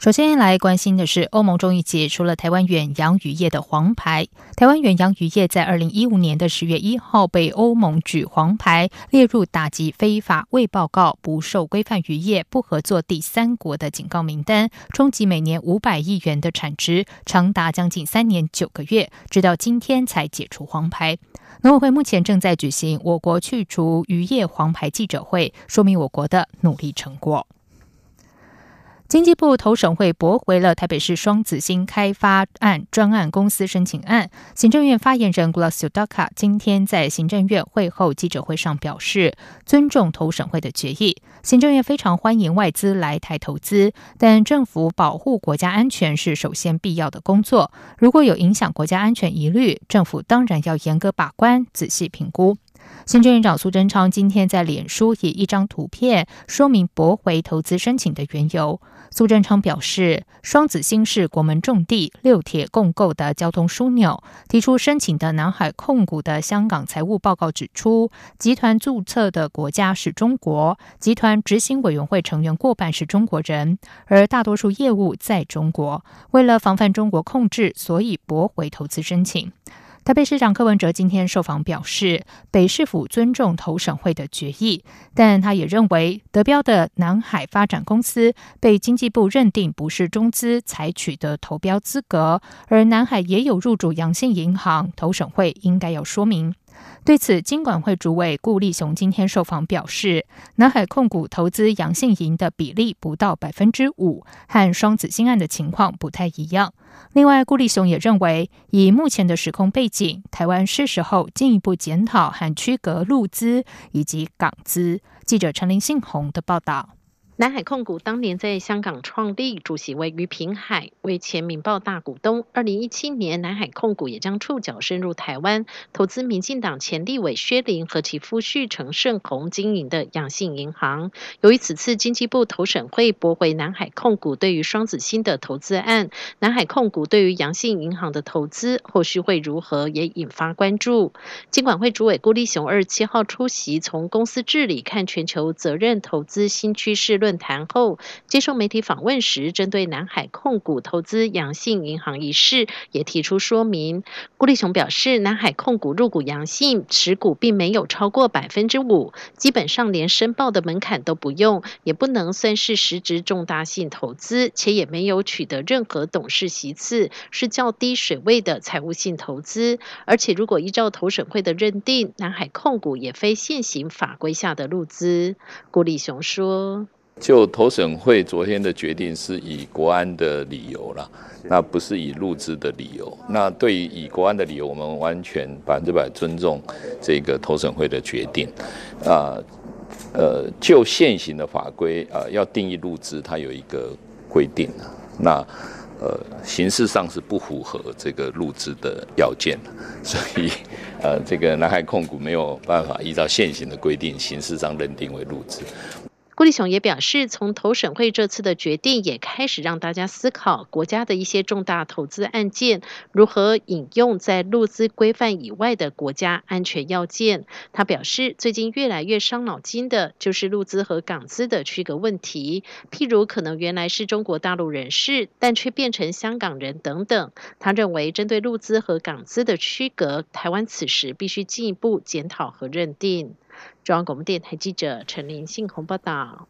首先来关心的是，欧盟终于解除了台湾远洋渔业的黄牌。台湾远洋渔业在二零一五年的十月一号被欧盟举黄牌，列入打击非法未报告、不受规范渔业不合作第三国的警告名单，冲击每年五百亿元的产值，长达将近三年九个月，直到今天才解除黄牌。农委会目前正在举行我国去除渔业黄牌记者会，说明我国的努力成果。经济部投审会驳回了台北市双子星开发案专案公司申请案。行政院发言人 Glacio Daka 今天在行政院会后记者会上表示，尊重投审会的决议。行政院非常欢迎外资来台投资，但政府保护国家安全是首先必要的工作。如果有影响国家安全疑虑，政府当然要严格把关、仔细评估。行政院长苏贞昌今天在脸书以一张图片说明驳回投资申请的缘由。苏贞昌表示，双子星是国门重地、六铁共构的交通枢纽。提出申请的南海控股的香港财务报告指出，集团注册的国家是中国，集团执行委员会成员过半是中国人，而大多数业务在中国。为了防范中国控制，所以驳回投资申请。台北市长柯文哲今天受访表示，北市府尊重投审会的决议，但他也认为德标的南海发展公司被经济部认定不是中资采取的投标资格，而南海也有入主阳性银行，投审会应该要说明。对此，金管会主委顾立雄今天受访表示，南海控股投资阳信银的比例不到百分之五，和双子星案的情况不太一样。另外，顾立雄也认为，以目前的时空背景，台湾是时候进一步检讨和区隔陆资以及港资。记者陈林信宏的报道。南海控股当年在香港创立，主席为于平海，为前民报大股东。二零一七年，南海控股也将触角深入台湾，投资民进党前立委薛林和其夫婿陈胜宏经营的阳信银行。由于此次经济部投审会驳回南海控股对于双子星的投资案，南海控股对于阳信银行的投资后续会如何，也引发关注。金管会主委郭立雄二十七号出席从公司治理看全球责任投资新趋势论。论坛后接受媒体访问时，针对南海控股投资阳信银行一事，也提出说明。顾立雄表示，南海控股入股阳信，持股并没有超过百分之五，基本上连申报的门槛都不用，也不能算是实质重大性投资，且也没有取得任何董事席次，是较低水位的财务性投资。而且，如果依照投审会的认定，南海控股也非现行法规下的入资。顾立雄说。就投审会昨天的决定是以国安的理由啦，那不是以入资的理由。那对于以国安的理由，我们完全百分之百尊重这个投审会的决定。啊，呃，就现行的法规啊，要定义入资，它有一个规定那呃，形式上是不符合这个入资的要件所以呃，这个南海控股没有办法依照现行的规定，形式上认定为入资。郭立雄也表示，从投审会这次的决定，也开始让大家思考国家的一些重大投资案件如何引用在入资规范以外的国家安全要件。他表示，最近越来越伤脑筋的就是入资和港资的区隔问题，譬如可能原来是中国大陆人士，但却变成香港人等等。他认为，针对入资和港资的区隔，台湾此时必须进一步检讨和认定。中央广播电台记者陈林信宏报道。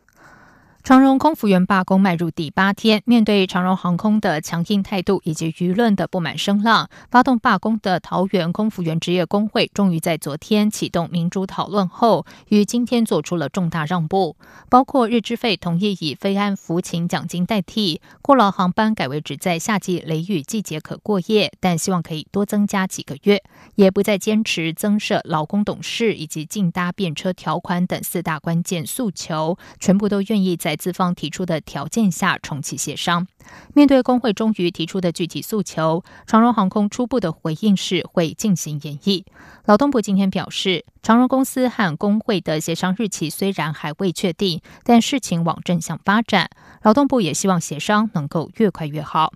长荣空服员罢工迈入第八天，面对长荣航空的强硬态度以及舆论的不满声浪，发动罢工的桃园空服员职业工会终于在昨天启动民主讨论后，于今天做出了重大让步，包括日资费同意以飞安服勤奖金代替，过劳航班改为只在夏季雷雨季节可过夜，但希望可以多增加几个月，也不再坚持增设劳工董事以及竞搭便车条款等四大关键诉求，全部都愿意在。资方提出的条件下重启协商。面对工会终于提出的具体诉求，长荣航空初步的回应是会进行演绎。劳动部今天表示，长荣公司和工会的协商日期虽然还未确定，但事情往正向发展。劳动部也希望协商能够越快越好。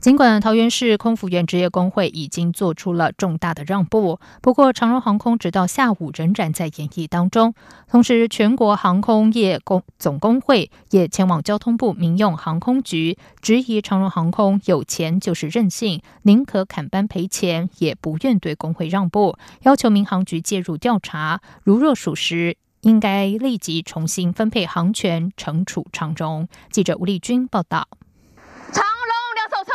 尽管桃园市空服员职业工会已经做出了重大的让步，不过长荣航空直到下午仍然在演绎当中。同时，全国航空业工总工会也前往交通部民用航空局，质疑长荣航空有钱就是任性，宁可砍班赔钱，也不愿对工会让步，要求民航局介入调查。如若属实，应该立即重新分配航权，惩处长荣。记者吴丽君报道。长龙两手策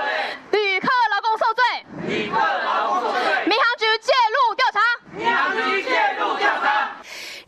略，旅客劳工受罪，旅客劳工受罪，民航局介入调查，民航局介入调查。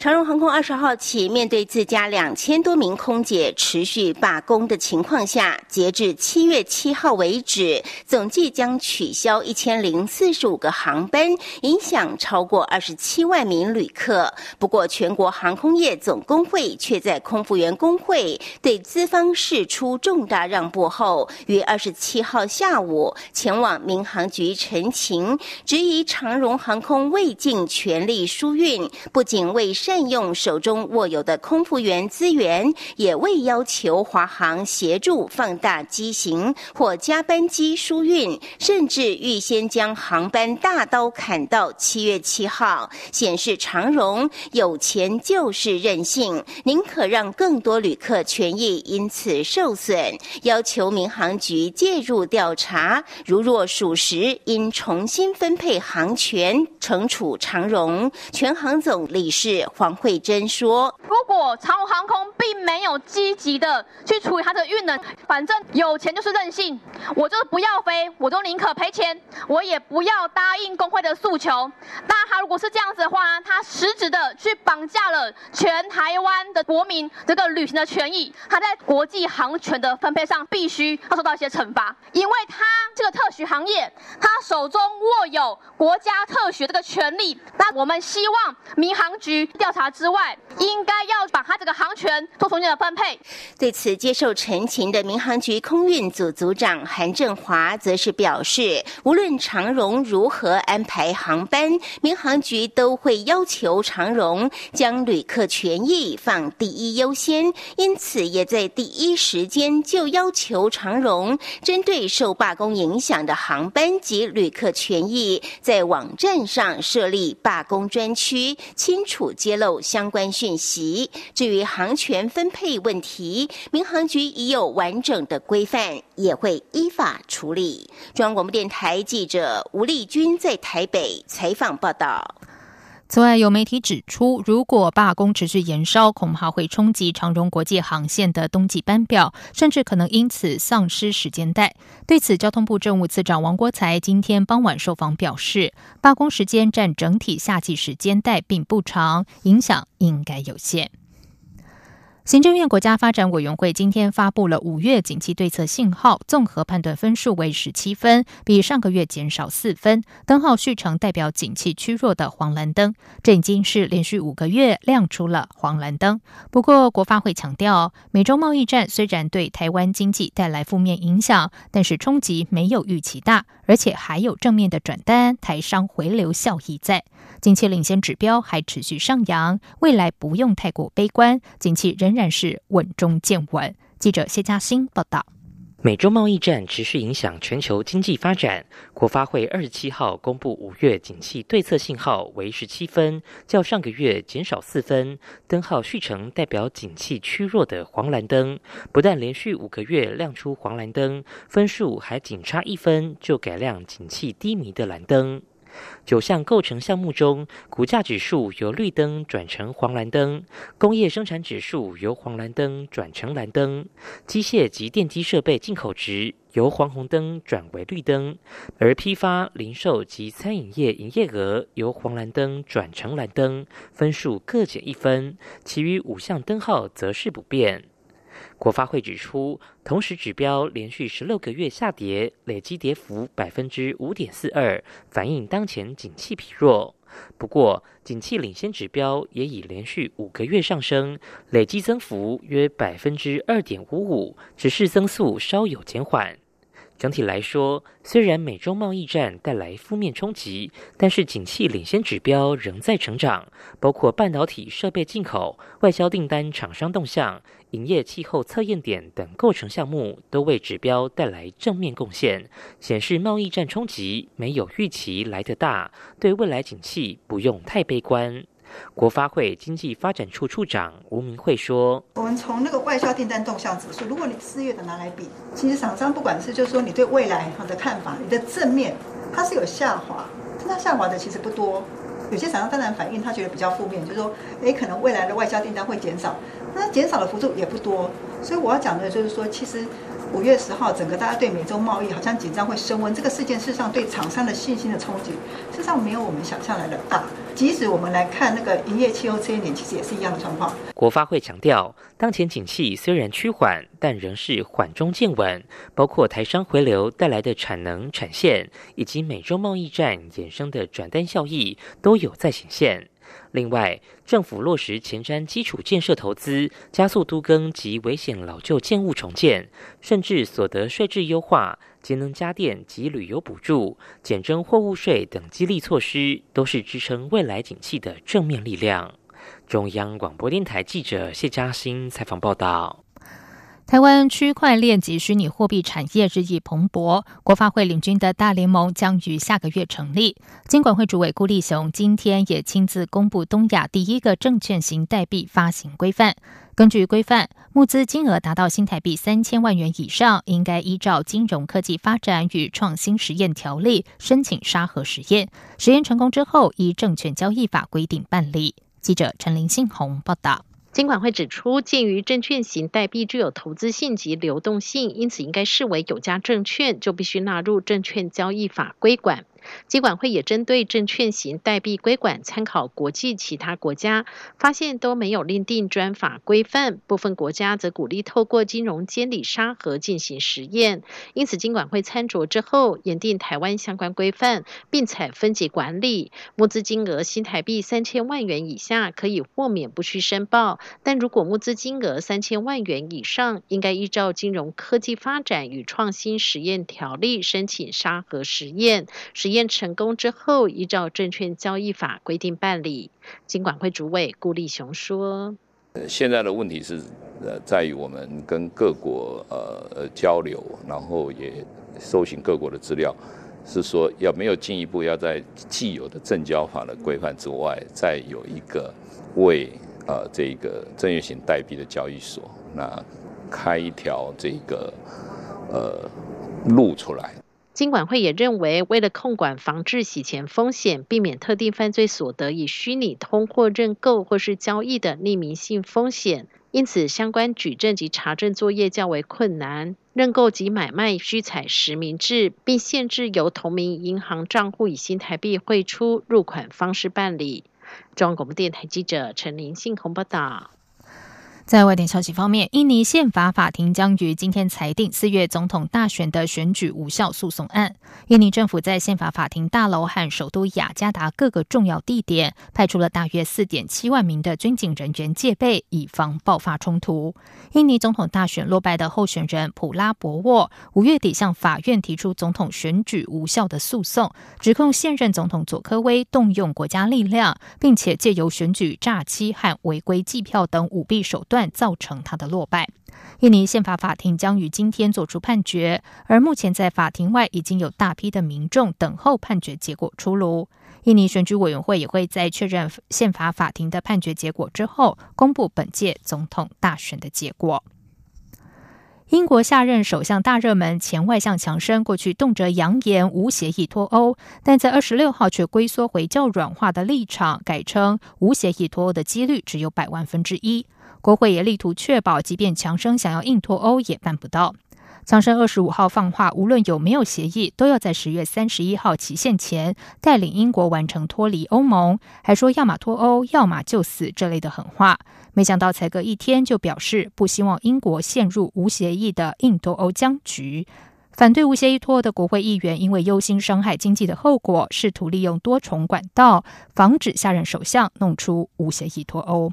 长荣航空二十号起，面对自家两千多名空姐持续罢工的情况下，截至七月七号为止，总计将取消一千零四十五个航班，影响超过二十七万名旅客。不过，全国航空业总工会却在空服员工会对资方释出重大让步后，于二十七号下午前往民航局陈情，质疑长荣航空未尽全力疏运，不仅未善。占用手中握有的空服员资源，也未要求华航协助放大机型或加班机疏运，甚至预先将航班大刀砍到七月七号，显示长荣有钱就是任性，宁可让更多旅客权益因此受损，要求民航局介入调查，如若属实，应重新分配航权，惩处长荣。全航总理事黄。慧珍说：“如果长荣航空并没有积极的去处理它的运能，反正有钱就是任性，我就是不要飞，我都宁可赔钱，我也不要答应工会的诉求。那他如果是这样子的话，他实质的去绑架了全台湾的国民这个旅行的权益，他在国际航权的分配上必须要受到一些惩罚，因为他这个特许行业，他手中握有国家特许这个权利。那我们希望民航局。”调查之外，应该要把他这个航权做重新的分配。对此，接受陈情的民航局空运组组长韩振华则是表示，无论长荣如何安排航班，民航局都会要求长荣将旅客权益放第一优先，因此也在第一时间就要求长荣针对受罢工影响的航班及旅客权益，在网站上设立罢工专区，清楚揭漏。相关讯息。至于航权分配问题，民航局已有完整的规范，也会依法处理。中央广播电台记者吴丽君在台北采访报道。此外，有媒体指出，如果罢工持续延烧，恐怕会冲击长荣国际航线的冬季班表，甚至可能因此丧失时间带。对此，交通部政务次长王国才今天傍晚受访表示，罢工时间占整体夏季时间带并不长，影响应该有限。行政院国家发展委员会今天发布了五月景气对策信号，综合判断分数为十七分，比上个月减少四分。灯号续成代表景气趋弱的黄蓝灯，这已经是连续五个月亮出了黄蓝灯。不过，国发会强调，美洲贸易战虽然对台湾经济带来负面影响，但是冲击没有预期大，而且还有正面的转单、台商回流效益在。景气领先指标还持续上扬，未来不用太过悲观，景气仍然是稳中见稳。记者谢嘉欣报道。美洲贸易战持续影响全球经济发展，国发会二十七号公布五月景气对策信号为十七分，较上个月减少四分，灯号续成代表景气趋弱的黄蓝灯，不但连续五个月亮出黄蓝灯，分数还仅差一分就改亮景气低迷的蓝灯。九项构成项目中，股价指数由绿灯转成黄蓝灯，工业生产指数由黄蓝灯转成蓝灯，机械及电机设备进口值由黄红灯转为绿灯，而批发、零售及餐饮业营业额由黄蓝灯转成蓝灯，分数各减一分，其余五项灯号则是不变。国发会指出，同时指标连续十六个月下跌，累计跌幅百分之五点四二，反映当前景气疲弱。不过，景气领先指标也已连续五个月上升，累计增幅约百分之二点五五，只是增速稍有减缓。整体来说，虽然美中贸易战带来负面冲击，但是景气领先指标仍在成长，包括半导体设备进口、外销订单、厂商动向、营业气候测验点等构成项目，都为指标带来正面贡献，显示贸易战冲击没有预期来得大，对未来景气不用太悲观。国发会经济发展处处长吴明慧说：“我们从那个外销订单动向指数，如果你四月的拿来比，其实厂商不管是就是说你对未来的看法，你的正面它是有下滑，但它下滑的其实不多。有些厂商当然反映他觉得比较负面，就是说，哎，可能未来的外销订单会减少，那减少的幅度也不多。所以我要讲的就是说，其实。”五月十号，整个大家对美洲贸易好像紧张会升温，这个事件事实上对厂商的信心的冲击，事实上没有我们想象来的大。即使我们来看那个营业气候这一年，其实也是一样的状况。国发会强调，当前景气虽然趋缓，但仍是缓中见稳，包括台商回流带来的产能产线，以及美洲贸易战衍生的转单效益，都有在显现。另外，政府落实前瞻基础建设投资，加速都更及危险老旧建物重建，甚至所得税制优化、节能家电及旅游补助、减征货物税等激励措施，都是支撑未来景气的正面力量。中央广播电台记者谢嘉欣采访报道。台湾区块链及虚拟货币产业日益蓬勃，国发会领军的大联盟将于下个月成立。金管会主委顾立雄今天也亲自公布东亚第一个证券型代币发行规范。根据规范，募资金额达到新台币三千万元以上，应该依照《金融科技发展与创新实验条例》申请沙盒实验。实验成功之后，依证券交易法规定办理。记者陈林信宏报道。金管会指出，鉴于证券型代币具有投资性及流动性，因此应该视为有价证券，就必须纳入证券交易法规管。监管会也针对证券型代币规管，参考国际其他国家，发现都没有另定专法规范。部分国家则鼓励透过金融监理沙盒进行实验。因此，金管会参酌之后，研定台湾相关规范，并采分级管理。募资金额新台币三千万元以下，可以豁免不需申报；但如果募资金额三千万元以上，应该依照金融科技发展与创新实验条例申请沙盒实验。实验。验成功之后，依照证券交易法规定办理。金管会主委顾立雄说：“现在的问题是，呃，在于我们跟各国呃呃交流，然后也搜寻各国的资料，是说要没有进一步要在既有的证交法的规范之外，再有一个为呃这个证券型代币的交易所，那开一条这个呃路出来。”金管会也认为，为了控管、防治洗钱风险，避免特定犯罪所得以虚拟通货认购或是交易的匿名性风险，因此相关举证及查证作业较为困难。认购及买卖需采实名制，并限制由同名银行账户以新台币汇出入款方式办理。中央广播电台记者陈林信鸿报道。在外电消息方面，印尼宪法法庭将于今天裁定四月总统大选的选举无效诉讼案。印尼政府在宪法法庭大楼和首都雅加达各个重要地点派出了大约四点七万名的军警人员戒备，以防爆发冲突。印尼总统大选落败的候选人普拉博沃五月底向法院提出总统选举无效的诉讼，指控现任总统佐科威动用国家力量，并且借由选举诈欺和违规计票等舞弊手段。造成他的落败。印尼宪法法庭将于今天作出判决，而目前在法庭外已经有大批的民众等候判决结果出炉。印尼选举委员会也会在确认宪法法庭的判决结果之后，公布本届总统大选的结果。英国下任首相大热门，前外相强生过去动辄扬言无协议脱欧，但在二十六号却龟缩回较软化的立场，改称无协议脱欧的几率只有百万分之一。国会也力图确保，即便强生想要硬脱欧也办不到。强生二十五号放话，无论有没有协议，都要在十月三十一号期限前带领英国完成脱离欧盟，还说要么脱欧，要么就死这类的狠话。没想到才隔一天就表示不希望英国陷入无协议的硬脱欧僵局。反对无协议脱欧的国会议员因为忧心伤害经济的后果，试图利用多重管道防止下任首相弄出无协议脱欧。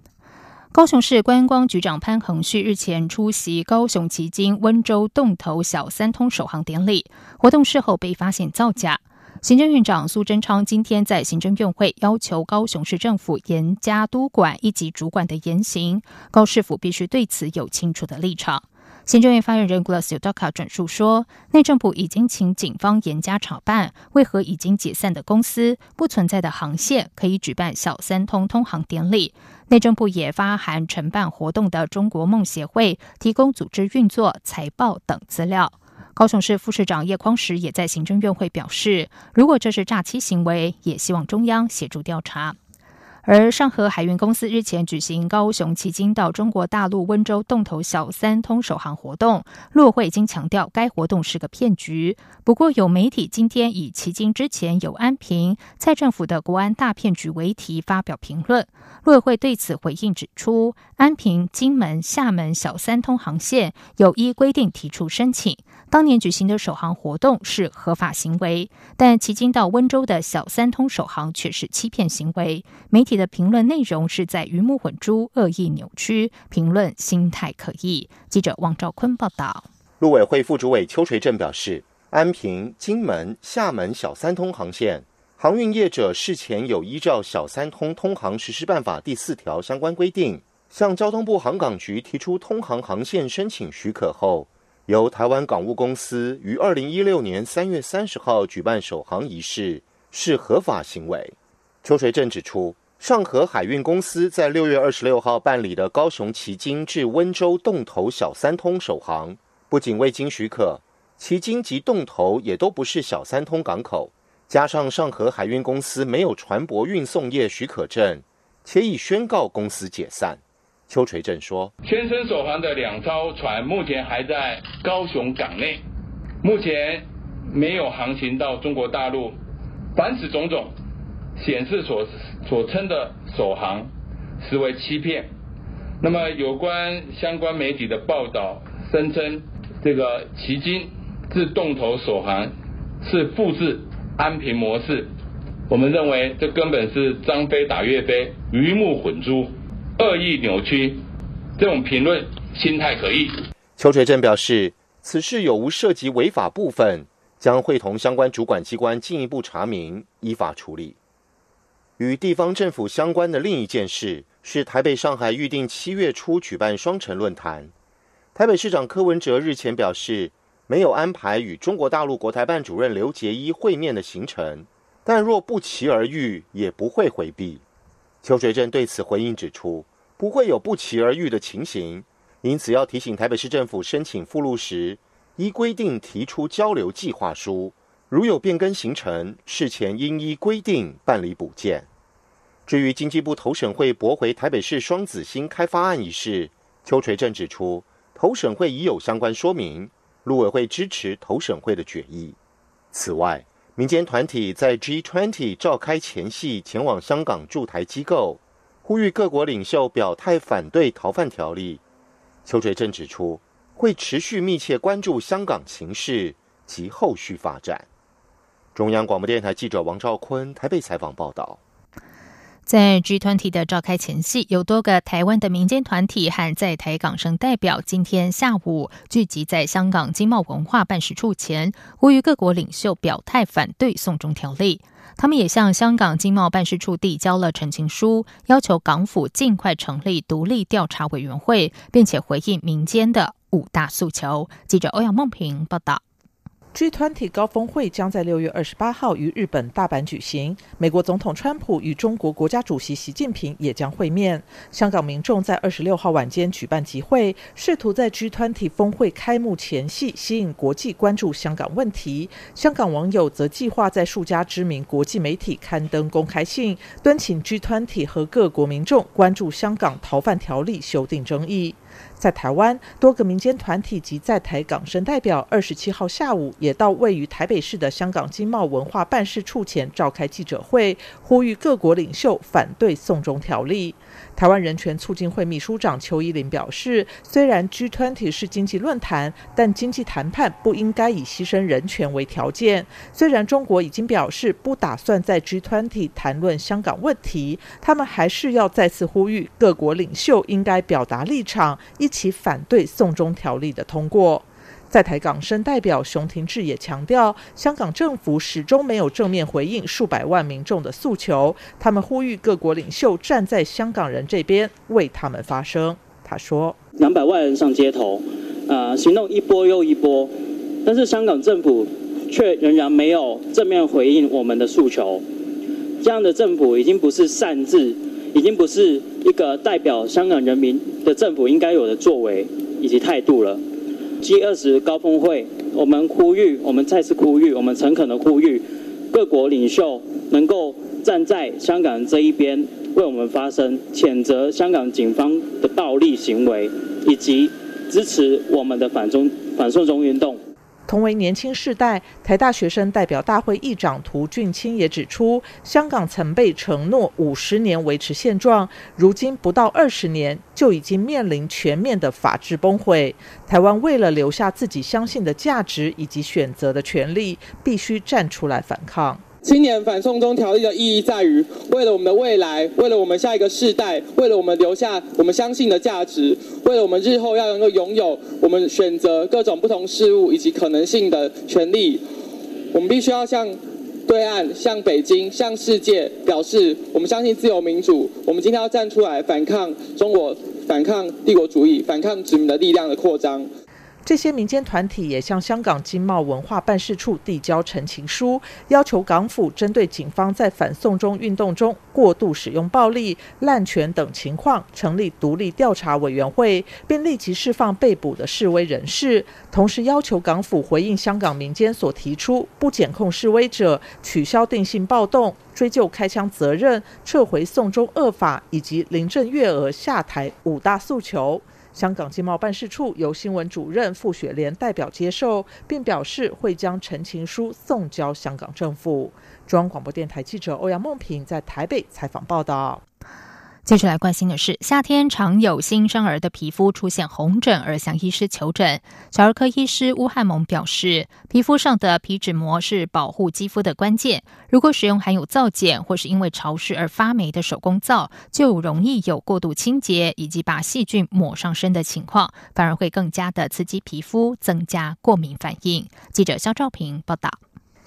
高雄市观光局长潘恒旭日前出席高雄旗津温州洞头小三通首航典礼，活动事后被发现造假。行政院长苏贞昌今天在行政院会要求高雄市政府严加督管一级主管的言行，高市府必须对此有清楚的立场。行政院发言人 Glass Udoka 转述说，内政部已经请警方严加查办，为何已经解散的公司、不存在的航线可以举办小三通通航典礼？内政部也发函承办活动的中国梦协会，提供组织运作、财报等资料。高雄市副市长叶匡时也在行政院会表示，如果这是诈欺行为，也希望中央协助调查。而上河海运公司日前举行高雄旗津到中国大陆温州洞头小三通首航活动，陆会已经强调该活动是个骗局。不过有媒体今天以旗津之前有安平、蔡政府的国安大骗局为题发表评论，陆会对此回应指出，安平、金门、厦门小三通航线有依规定提出申请。当年举行的首航活动是合法行为，但迄今到温州的小三通首航却是欺骗行为。媒体的评论内容是在鱼目混珠、恶意扭曲，评论心态可疑。记者王兆坤报道。陆委会副主委邱垂正表示，安平、金门、厦门小三通航线，航运业者事前有依照小三通通航实施办法第四条相关规定，向交通部航港局提出通航航线申请许可后。由台湾港务公司于二零一六年三月三十号举办首航仪式是合法行为。邱垂正指出，上河海运公司在六月二十六号办理的高雄旗津至温州洞头小三通首航，不仅未经许可，旗津及洞头也都不是小三通港口，加上上河海运公司没有船舶运送业许可证，且已宣告公司解散。邱垂正说：“全程首航的两艘船目前还在高雄港内，目前没有航行到中国大陆。凡此种种，显示所所称的首航实为欺骗。那么，有关相关媒体的报道声称，这个旗津至洞头首航是复制安平模式，我们认为这根本是张飞打岳飞，鱼目混珠。”恶意扭曲，这种评论心态可疑。邱垂正表示，此事有无涉及违法部分，将会同相关主管机关进一步查明，依法处理。与地方政府相关的另一件事是，台北、上海预定七月初举办双城论坛。台北市长柯文哲日前表示，没有安排与中国大陆国台办主任刘杰一会面的行程，但若不期而遇，也不会回避。邱垂正对此回应指出。不会有不期而遇的情形，因此要提醒台北市政府申请附录时，依规定提出交流计划书，如有变更行程，事前应依规定办理补件。至于经济部投审会驳回台北市双子星开发案一事，邱垂正指出，投审会已有相关说明，陆委会支持投审会的决议。此外，民间团体在 G20 召开前夕前往香港驻台机构。呼吁各国领袖表态反对逃犯条例。邱垂正指出，会持续密切关注香港情势及后续发展。中央广播电台记者王兆坤台北采访报道。在 G 团体的召开前夕，有多个台湾的民间团体和在台港生代表今天下午聚集在香港经贸文化办事处前，呼吁各国领袖表态反对送中条例。他们也向香港经贸办事处递交了陈情书，要求港府尽快成立独立调查委员会，并且回应民间的五大诉求。记者欧阳梦平报道。G20 高峰会将在六月二十八号于日本大阪举行，美国总统川普与中国国家主席习近平也将会面。香港民众在二十六号晚间举办集会，试图在 G20 峰会开幕前夕吸引国际关注香港问题。香港网友则计划在数家知名国际媒体刊登公开信，敦请 G20 和各国民众关注香港逃犯条例修订争议。在台湾，多个民间团体及在台港生代表二十七号下午也到位于台北市的香港经贸文化办事处前召开记者会，呼吁各国领袖反对送中条例。台湾人权促进会秘书长邱依林表示，虽然 G20 是经济论坛，但经济谈判不应该以牺牲人权为条件。虽然中国已经表示不打算在 G20 谈论香港问题，他们还是要再次呼吁各国领袖应该表达立场，一起反对送中条例的通过。在台港生代表熊廷志也强调，香港政府始终没有正面回应数百万民众的诉求。他们呼吁各国领袖站在香港人这边，为他们发声。他说：“两百万人上街头，啊，行动一波又一波，但是香港政府却仍然没有正面回应我们的诉求。这样的政府已经不是善治，已经不是一个代表香港人民的政府应该有的作为以及态度了。” G 二十高峰会，我们呼吁，我们再次呼吁，我们诚恳的呼吁，各国领袖能够站在香港这一边，为我们发声，谴责香港警方的暴力行为，以及支持我们的反中反送中运动。同为年轻世代，台大学生代表大会议长涂俊清也指出，香港曾被承诺五十年维持现状，如今不到二十年，就已经面临全面的法治崩毁。台湾为了留下自己相信的价值以及选择的权利，必须站出来反抗。青年反送中条例的意义在于，为了我们的未来，为了我们下一个世代，为了我们留下我们相信的价值，为了我们日后要能够拥有我们选择各种不同事物以及可能性的权利，我们必须要向对岸、向北京、向世界表示，我们相信自由民主。我们今天要站出来反抗中国、反抗帝国主义、反抗殖民的力量的扩张。这些民间团体也向香港经贸文化办事处递交陈情书，要求港府针对警方在反送中运动中过度使用暴力、滥权等情况，成立独立调查委员会，并立即释放被捕的示威人士。同时，要求港府回应香港民间所提出不检控示威者、取消定性暴动、追究开枪责任、撤回送中恶法以及林郑月娥下台五大诉求。香港经贸办事处由新闻主任傅雪莲代表接受，并表示会将陈情书送交香港政府。中央广播电台记者欧阳梦平在台北采访报道。接着来关心的是，夏天常有新生儿的皮肤出现红疹，而向医师求诊。小儿科医师乌汉蒙表示，皮肤上的皮脂膜是保护肌肤的关键。如果使用含有皂碱或是因为潮湿而发霉的手工皂，就容易有过度清洁以及把细菌抹上身的情况，反而会更加的刺激皮肤，增加过敏反应。记者肖兆平报道。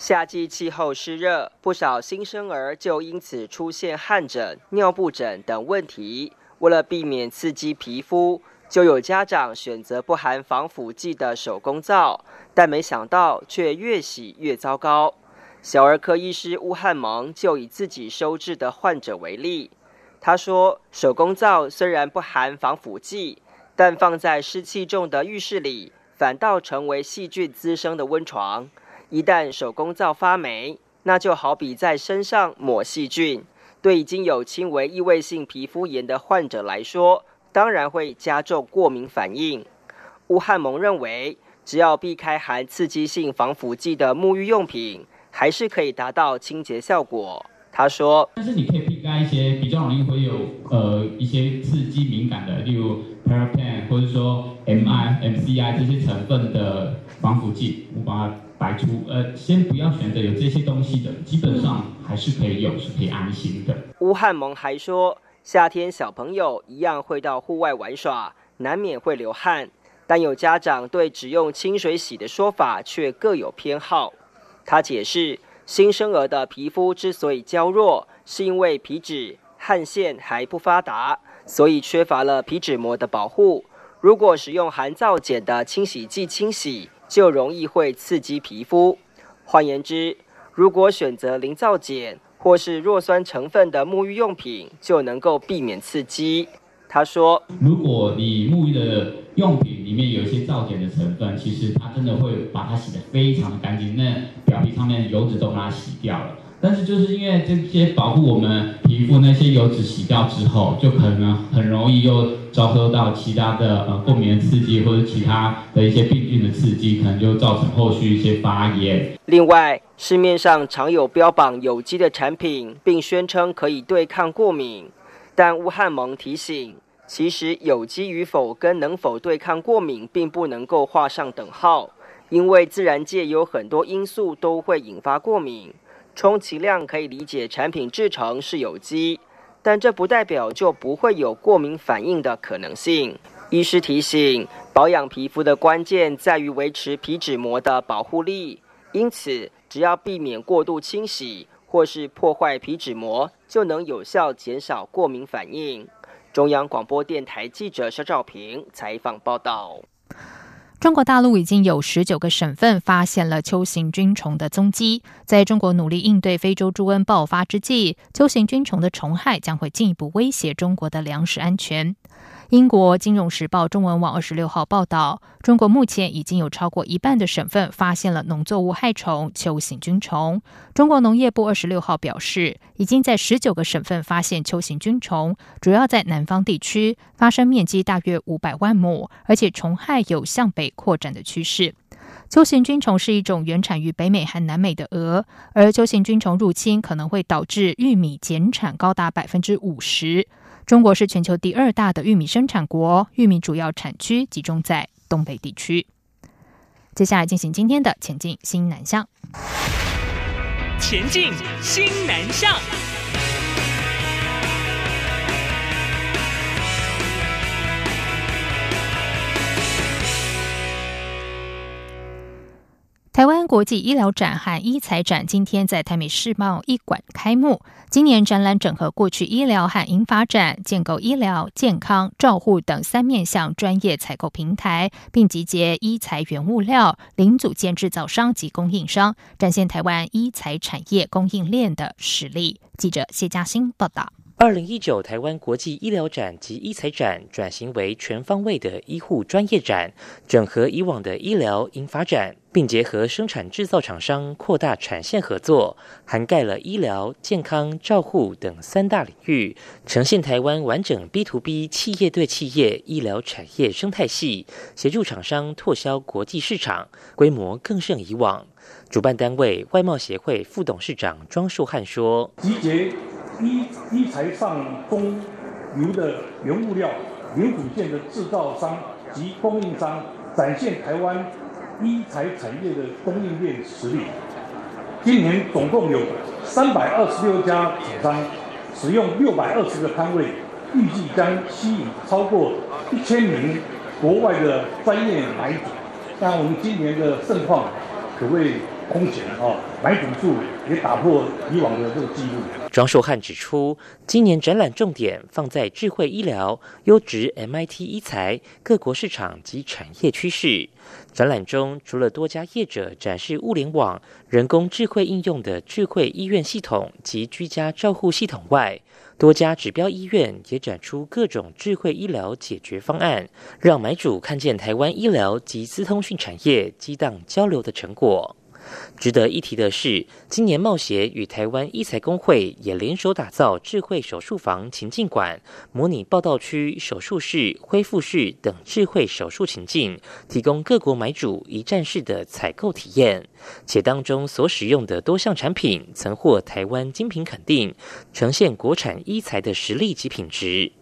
夏季气候湿热，不少新生儿就因此出现汗疹、尿布疹等问题。为了避免刺激皮肤，就有家长选择不含防腐剂的手工皂，但没想到却越洗越糟糕。小儿科医师乌汉蒙就以自己收治的患者为例，他说：“手工皂虽然不含防腐剂，但放在湿气重的浴室里，反倒成为细菌滋生的温床。”一旦手工皂发霉，那就好比在身上抹细菌，对已经有轻微异位性皮肤炎的患者来说，当然会加重过敏反应。乌汉蒙认为，只要避开含刺激性防腐剂的沐浴用品，还是可以达到清洁效果。他说：“但是你可以避开一些比较容易会有呃一些刺激敏感的，例如 paraben 或者说 MI、MCI 这些成分的防腐剂，我把它。”排除呃，先不要选择有这些东西的，基本上还是可以有，是可以安心的。吴汉蒙还说，夏天小朋友一样会到户外玩耍，难免会流汗，但有家长对只用清水洗的说法却各有偏好。他解释，新生儿的皮肤之所以娇弱，是因为皮脂汗腺还不发达，所以缺乏了皮脂膜的保护。如果使用含皂碱的清洗剂清洗。就容易会刺激皮肤。换言之，如果选择零皂碱或是弱酸成分的沐浴用品，就能够避免刺激。他说：“如果你沐浴的用品里面有一些皂碱的成分，其实它真的会把它洗得非常的干净，那表皮上面油脂都把它洗掉了。但是就是因为这些保护我们皮肤那些油脂洗掉之后，就可能很容易又遭受到其他的呃过敏刺激或者其他的一些病菌的刺激，可能就造成后续一些发炎。另外，市面上常有标榜有机的产品，并宣称可以对抗过敏，但乌汉蒙提醒。”其实有机与否跟能否对抗过敏并不能够画上等号，因为自然界有很多因素都会引发过敏。充其量可以理解产品制成是有机，但这不代表就不会有过敏反应的可能性。医师提醒，保养皮肤的关键在于维持皮脂膜的保护力，因此只要避免过度清洗或是破坏皮脂膜，就能有效减少过敏反应。中央广播电台记者肖兆平采访报道：中国大陆已经有十九个省份发现了秋行菌虫的踪迹。在中国努力应对非洲猪瘟爆发之际，秋行菌虫的虫害将会进一步威胁中国的粮食安全。英国《金融时报》中文网二十六号报道，中国目前已经有超过一半的省份发现了农作物害虫球形菌虫。中国农业部二十六号表示，已经在十九个省份发现球形菌虫，主要在南方地区，发生面积大约五百万亩，而且虫害有向北扩展的趋势。球形菌虫是一种原产于北美和南美的蛾，而球形菌虫入侵可能会导致玉米减产高达百分之五十。中国是全球第二大的玉米生产国，玉米主要产区集中在东北地区。接下来进行今天的前进新南向。前进新南向。台湾国际医疗展和医材展今天在台美世贸一馆开幕。今年展览整合过去医疗和银发展，建构医疗、健康、照护等三面向专业采购平台，并集结医材原物料、零组件制造商及供应商，展现台湾医材产业供应链的实力。记者谢嘉欣报道。二零一九台湾国际医疗展及医材展转型为全方位的医护专业展，整合以往的医疗、银发展，并结合生产制造厂商扩大产线合作，涵盖了医疗、健康、照护等三大领域，呈现台湾完整 B to B 企业对企业医疗产业生态系，协助厂商拓销国际市场，规模更胜以往。主办单位外贸协会副董事长庄树汉说：“。”一一材上中游的原物料、零组件的制造商及供应商，展现台湾一材产业的供应链实力。今年总共有三百二十六家厂商，使用六百二十个摊位，预计将吸引超过一千名国外的专业买主。那我们今年的盛况可谓空前啊，买主数也打破以往的这个记录。庄寿汉指出，今年展览重点放在智慧医疗、优质 MIT 医材、各国市场及产业趋势。展览中，除了多家业者展示物联网、人工智慧应用的智慧医院系统及居家照护系统外，多家指标医院也展出各种智慧医疗解决方案，让买主看见台湾医疗及资通讯产业激荡交流的成果。值得一提的是，今年贸协与台湾医材工会也联手打造智慧手术房情境馆，模拟报道区、手术室、恢复室等智慧手术情境，提供各国买主一站式的采购体验。且当中所使用的多项产品曾获台湾精品肯定，呈现国产医材的实力及品质。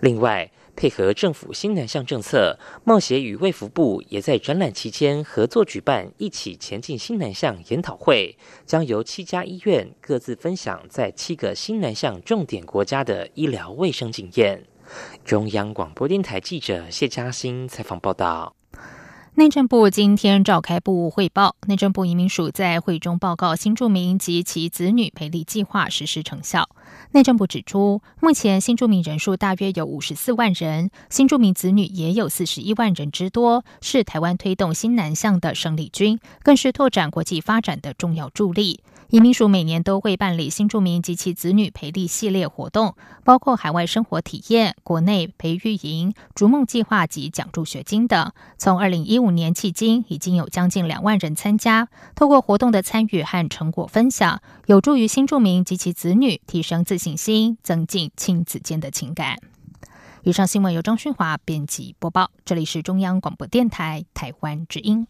另外，配合政府新南向政策，贸协与卫福部也在展览期间合作举办“一起前进新南向”研讨会，将由七家医院各自分享在七个新南向重点国家的医疗卫生经验。中央广播电台记者谢嘉欣采访报道。内政部今天召开部务汇报，内政部移民署在会中报告新住民及其子女培力计划实施成效。内政部指出，目前新住民人数大约有五十四万人，新住民子女也有四十一万人之多，是台湾推动新南向的生力军，更是拓展国际发展的重要助力。移民署每年都会办理新住民及其子女培力系列活动，包括海外生活体验、国内培育营、逐梦计划及奖助学金等。从二零一五年迄今，已经有将近两万人参加。透过活动的参与和成果分享，有助于新住民及其子女提升自信心，增进亲子间的情感。以上新闻由张勋华编辑播报，这里是中央广播电台台湾之音。